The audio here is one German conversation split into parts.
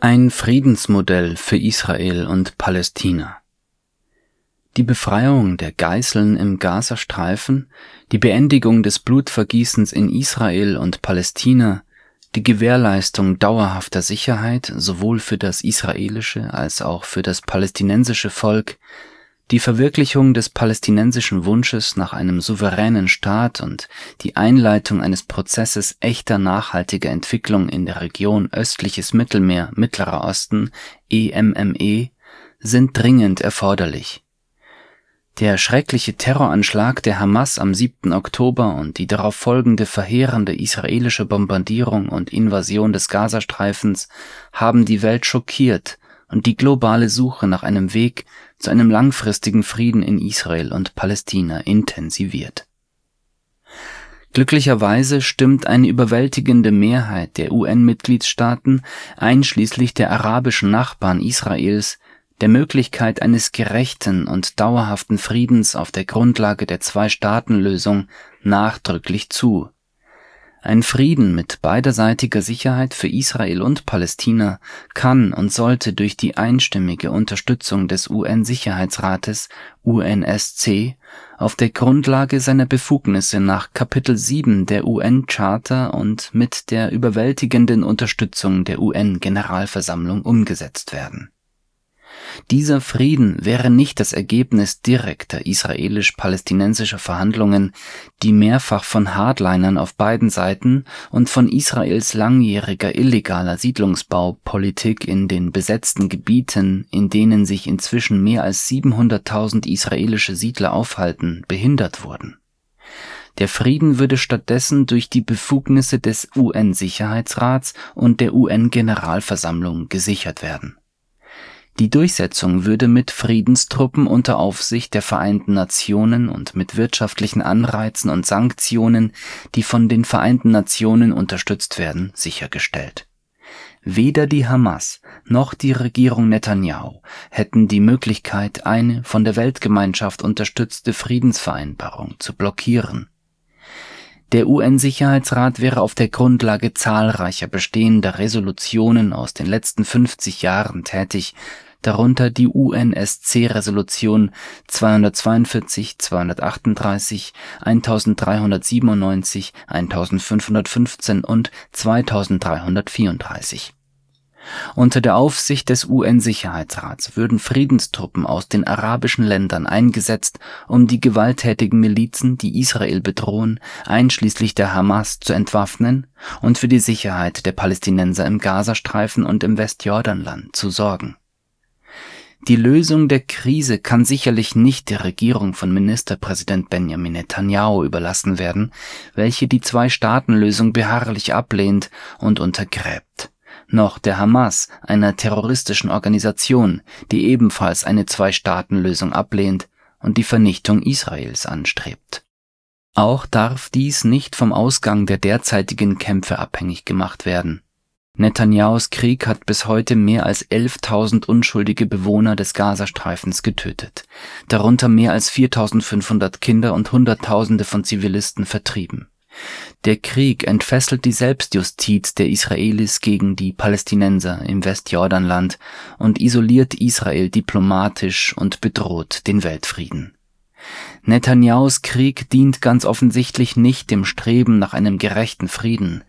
Ein Friedensmodell für Israel und Palästina. Die Befreiung der Geiseln im Gazastreifen, die Beendigung des Blutvergießens in Israel und Palästina, die Gewährleistung dauerhafter Sicherheit sowohl für das israelische als auch für das palästinensische Volk die Verwirklichung des palästinensischen Wunsches nach einem souveränen Staat und die Einleitung eines Prozesses echter nachhaltiger Entwicklung in der Region östliches Mittelmeer Mittlerer Osten (EMME) sind dringend erforderlich. Der schreckliche Terroranschlag der Hamas am 7. Oktober und die darauf folgende verheerende israelische Bombardierung und Invasion des Gazastreifens haben die Welt schockiert und die globale Suche nach einem Weg zu einem langfristigen Frieden in Israel und Palästina intensiviert. Glücklicherweise stimmt eine überwältigende Mehrheit der UN-Mitgliedstaaten, einschließlich der arabischen Nachbarn Israels, der Möglichkeit eines gerechten und dauerhaften Friedens auf der Grundlage der Zwei-Staaten-Lösung nachdrücklich zu ein Frieden mit beiderseitiger Sicherheit für Israel und Palästina kann und sollte durch die einstimmige Unterstützung des UN-Sicherheitsrates UNSC auf der Grundlage seiner Befugnisse nach Kapitel 7 der UN-Charta und mit der überwältigenden Unterstützung der UN-Generalversammlung umgesetzt werden dieser Frieden wäre nicht das Ergebnis direkter israelisch-palästinensischer Verhandlungen, die mehrfach von Hardlinern auf beiden Seiten und von Israels langjähriger illegaler Siedlungsbaupolitik in den besetzten Gebieten, in denen sich inzwischen mehr als 700.000 israelische Siedler aufhalten, behindert wurden. Der Frieden würde stattdessen durch die Befugnisse des UN-Sicherheitsrats und der UN-Generalversammlung gesichert werden die Durchsetzung würde mit Friedenstruppen unter Aufsicht der Vereinten Nationen und mit wirtschaftlichen Anreizen und Sanktionen, die von den Vereinten Nationen unterstützt werden, sichergestellt. Weder die Hamas noch die Regierung Netanyahu hätten die Möglichkeit, eine von der Weltgemeinschaft unterstützte Friedensvereinbarung zu blockieren. Der UN-Sicherheitsrat wäre auf der Grundlage zahlreicher bestehender Resolutionen aus den letzten 50 Jahren tätig, darunter die UNSC-Resolution 242, 238, 1397, 1515 und 2334. Unter der Aufsicht des UN-Sicherheitsrats würden Friedenstruppen aus den arabischen Ländern eingesetzt, um die gewalttätigen Milizen, die Israel bedrohen, einschließlich der Hamas, zu entwaffnen und für die Sicherheit der Palästinenser im Gazastreifen und im Westjordanland zu sorgen die Lösung der Krise kann sicherlich nicht der Regierung von Ministerpräsident Benjamin Netanyahu überlassen werden, welche die Zwei-Staaten-Lösung beharrlich ablehnt und untergräbt, noch der Hamas, einer terroristischen Organisation, die ebenfalls eine Zwei-Staaten-Lösung ablehnt und die Vernichtung Israels anstrebt. Auch darf dies nicht vom Ausgang der derzeitigen Kämpfe abhängig gemacht werden Netanyahus Krieg hat bis heute mehr als 11.000 unschuldige Bewohner des Gazastreifens getötet, darunter mehr als 4.500 Kinder und Hunderttausende von Zivilisten vertrieben. Der Krieg entfesselt die Selbstjustiz der Israelis gegen die Palästinenser im Westjordanland und isoliert Israel diplomatisch und bedroht den Weltfrieden. Netanyahus Krieg dient ganz offensichtlich nicht dem Streben nach einem gerechten Frieden.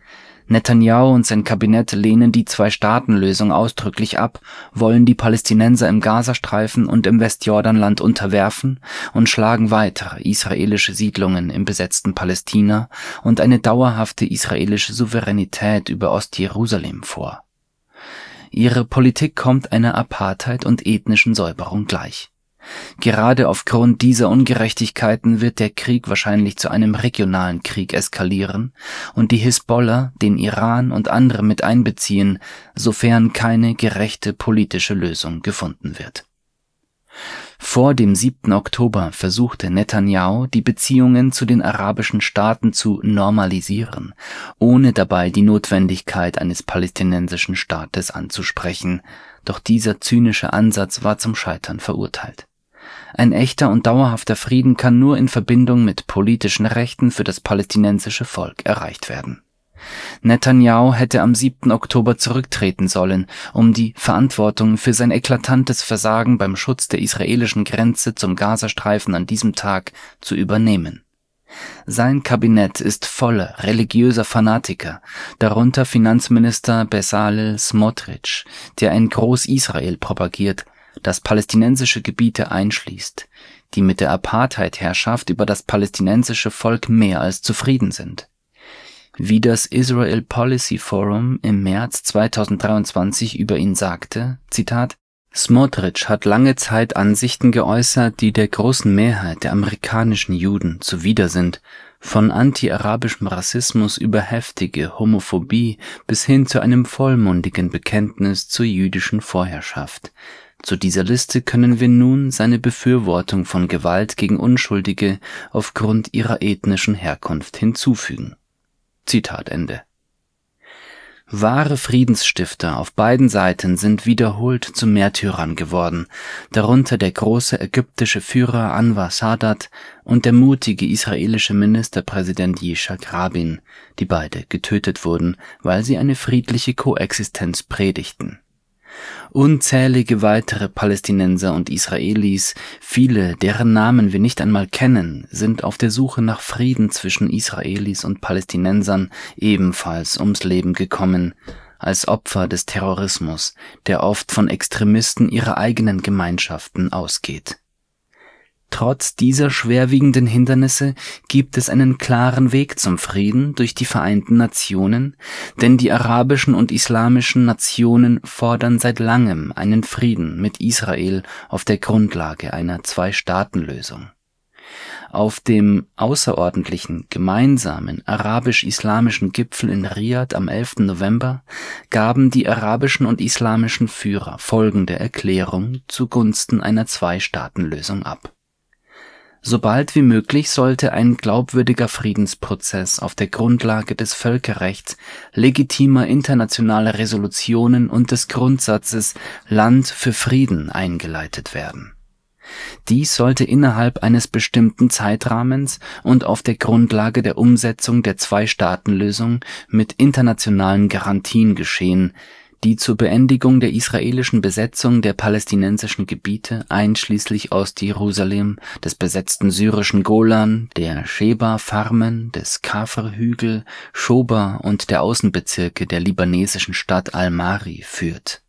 Netanyahu und sein Kabinett lehnen die Zwei-Staaten-Lösung ausdrücklich ab, wollen die Palästinenser im Gazastreifen und im Westjordanland unterwerfen und schlagen weitere israelische Siedlungen im besetzten Palästina und eine dauerhafte israelische Souveränität über Ostjerusalem vor. Ihre Politik kommt einer Apartheid und ethnischen Säuberung gleich Gerade aufgrund dieser Ungerechtigkeiten wird der Krieg wahrscheinlich zu einem regionalen Krieg eskalieren und die Hisbollah den Iran und andere mit einbeziehen, sofern keine gerechte politische Lösung gefunden wird. Vor dem 7. Oktober versuchte Netanyahu, die Beziehungen zu den arabischen Staaten zu normalisieren, ohne dabei die Notwendigkeit eines palästinensischen Staates anzusprechen, doch dieser zynische Ansatz war zum Scheitern verurteilt ein echter und dauerhafter Frieden kann nur in Verbindung mit politischen Rechten für das palästinensische Volk erreicht werden. Netanjahu hätte am 7. Oktober zurücktreten sollen, um die Verantwortung für sein eklatantes Versagen beim Schutz der israelischen Grenze zum Gazastreifen an diesem Tag zu übernehmen. Sein Kabinett ist voller religiöser Fanatiker, darunter Finanzminister Bezalel Smotrich, der ein Groß-Israel propagiert, das palästinensische Gebiete einschließt, die mit der Apartheid-Herrschaft über das palästinensische Volk mehr als zufrieden sind wie das Israel Policy Forum im März 2023 über ihn sagte: Zitat Smotrich hat lange Zeit Ansichten geäußert, die der großen Mehrheit der amerikanischen Juden zuwider sind, von anti-arabischem Rassismus über heftige Homophobie bis hin zu einem vollmundigen Bekenntnis zur jüdischen Vorherrschaft. Zu dieser Liste können wir nun seine Befürwortung von Gewalt gegen Unschuldige aufgrund ihrer ethnischen Herkunft hinzufügen Zitat Ende. Wahre Friedensstifter auf beiden Seiten sind wiederholt zu Märtyrern geworden, darunter der große ägyptische Führer Anwar Sadat und der mutige israelische Ministerpräsident Yitzhak Rabin, die beide getötet wurden, weil sie eine friedliche Koexistenz predigten Unzählige weitere Palästinenser und Israelis, viele, deren Namen wir nicht einmal kennen, sind auf der Suche nach Frieden zwischen Israelis und Palästinensern ebenfalls ums Leben gekommen, als Opfer des Terrorismus, der oft von Extremisten ihrer eigenen Gemeinschaften ausgeht Trotz dieser schwerwiegenden Hindernisse gibt es einen klaren Weg zum Frieden durch die Vereinten Nationen, denn die arabischen und islamischen Nationen fordern seit langem einen Frieden mit Israel auf der Grundlage einer Zwei-Staaten-Lösung. Auf dem außerordentlichen gemeinsamen arabisch-islamischen Gipfel in Riad am 11. November gaben die arabischen und islamischen Führer folgende Erklärung zugunsten einer Zwei-Staaten-Lösung ab Sobald wie möglich sollte ein glaubwürdiger Friedensprozess auf der Grundlage des Völkerrechts, legitimer internationaler Resolutionen und des Grundsatzes Land für Frieden eingeleitet werden. Dies sollte innerhalb eines bestimmten Zeitrahmens und auf der Grundlage der Umsetzung der Zwei-Staaten-Lösung mit internationalen Garantien geschehen die zur Beendigung der israelischen Besetzung der palästinensischen Gebiete einschließlich Ostjerusalem, des besetzten syrischen Golan, der Sheba-Farmen, des Kafr-Hügel, Schoba und der Außenbezirke der libanesischen Stadt al-Mari führt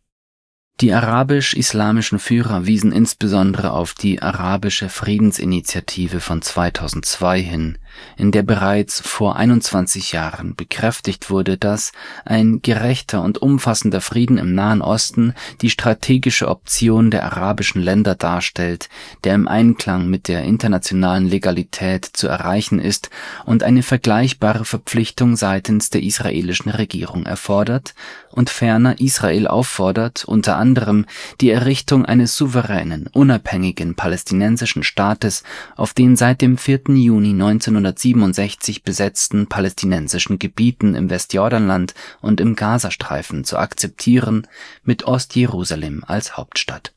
die arabisch-islamischen Führer wiesen insbesondere auf die Arabische Friedensinitiative von 2002 hin, in der bereits vor 21 Jahren bekräftigt wurde, dass ein gerechter und umfassender Frieden im Nahen Osten die strategische Option der arabischen Länder darstellt, der im Einklang mit der internationalen Legalität zu erreichen ist und eine vergleichbare Verpflichtung seitens der israelischen Regierung erfordert und ferner Israel auffordert, unter anderem die Errichtung eines souveränen, unabhängigen palästinensischen Staates auf den seit dem 4. Juni 1967 besetzten palästinensischen Gebieten im Westjordanland und im Gazastreifen zu akzeptieren, mit Ostjerusalem als Hauptstadt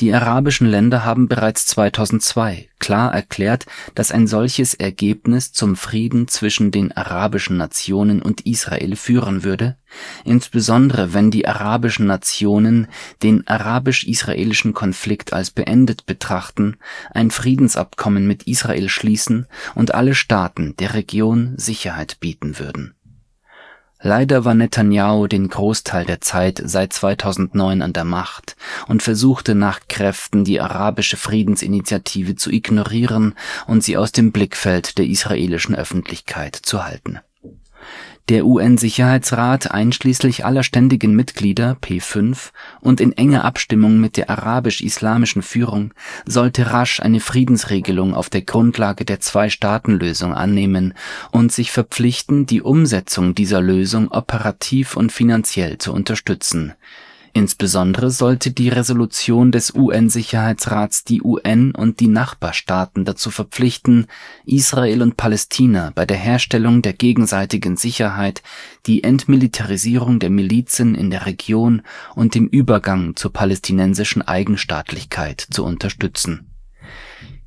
die arabischen Länder haben bereits 2002 klar erklärt, dass ein solches Ergebnis zum Frieden zwischen den arabischen Nationen und Israel führen würde, insbesondere wenn die arabischen Nationen den arabisch-israelischen Konflikt als beendet betrachten, ein Friedensabkommen mit Israel schließen und alle Staaten der Region Sicherheit bieten würden Leider war Netanjahu den Großteil der Zeit seit 2009 an der Macht und versuchte nach Kräften die arabische Friedensinitiative zu ignorieren und sie aus dem Blickfeld der israelischen Öffentlichkeit zu halten der UN-Sicherheitsrat einschließlich aller ständigen Mitglieder (P5) und in enger Abstimmung mit der arabisch-islamischen Führung sollte rasch eine Friedensregelung auf der Grundlage der Zwei-Staaten-Lösung annehmen und sich verpflichten, die Umsetzung dieser Lösung operativ und finanziell zu unterstützen Insbesondere sollte die Resolution des UN-Sicherheitsrats die UN und die Nachbarstaaten dazu verpflichten, Israel und Palästina bei der Herstellung der gegenseitigen Sicherheit, die Entmilitarisierung der Milizen in der Region und dem Übergang zur palästinensischen Eigenstaatlichkeit zu unterstützen.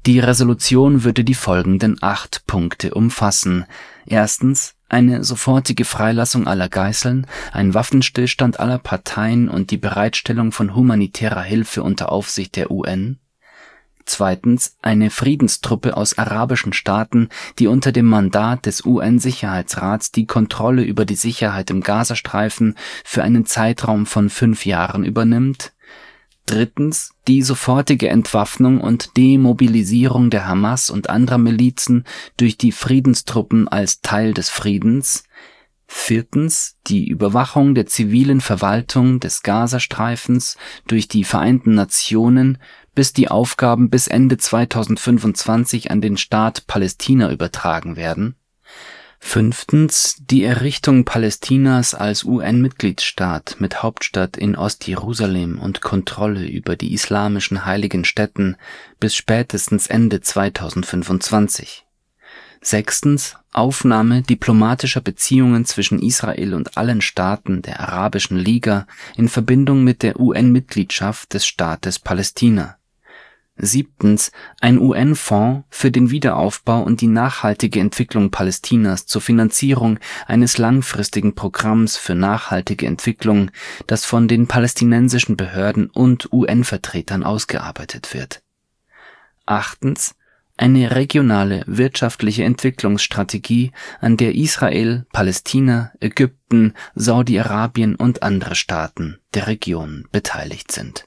Die Resolution würde die folgenden acht Punkte umfassen: Erstens eine sofortige Freilassung aller Geiseln, ein Waffenstillstand aller Parteien und die Bereitstellung von humanitärer Hilfe unter Aufsicht der UN Zweitens eine Friedenstruppe aus arabischen Staaten, die unter dem Mandat des UN-Sicherheitsrats die Kontrolle über die Sicherheit im Gazastreifen für einen Zeitraum von fünf Jahren übernimmt. Drittens die sofortige Entwaffnung und Demobilisierung der Hamas und anderer Milizen durch die Friedenstruppen als Teil des Friedens. Viertens die Überwachung der zivilen Verwaltung des Gazastreifens durch die Vereinten Nationen bis die Aufgaben bis Ende 2025 an den Staat Palästina übertragen werden. Fünftens die Errichtung Palästinas als UN-Mitgliedsstaat mit Hauptstadt in Ostjerusalem und Kontrolle über die islamischen heiligen Stätten bis spätestens Ende 2025. Sechstens Aufnahme diplomatischer Beziehungen zwischen Israel und allen Staaten der Arabischen Liga in Verbindung mit der UN-Mitgliedschaft des Staates Palästina Siebtens ein UN-Fonds für den Wiederaufbau und die nachhaltige Entwicklung Palästinas zur Finanzierung eines langfristigen Programms für nachhaltige Entwicklung, das von den palästinensischen Behörden und UN-Vertretern ausgearbeitet wird. Achtens eine regionale wirtschaftliche Entwicklungsstrategie, an der Israel, Palästina, Ägypten, Saudi-Arabien und andere Staaten der Region beteiligt sind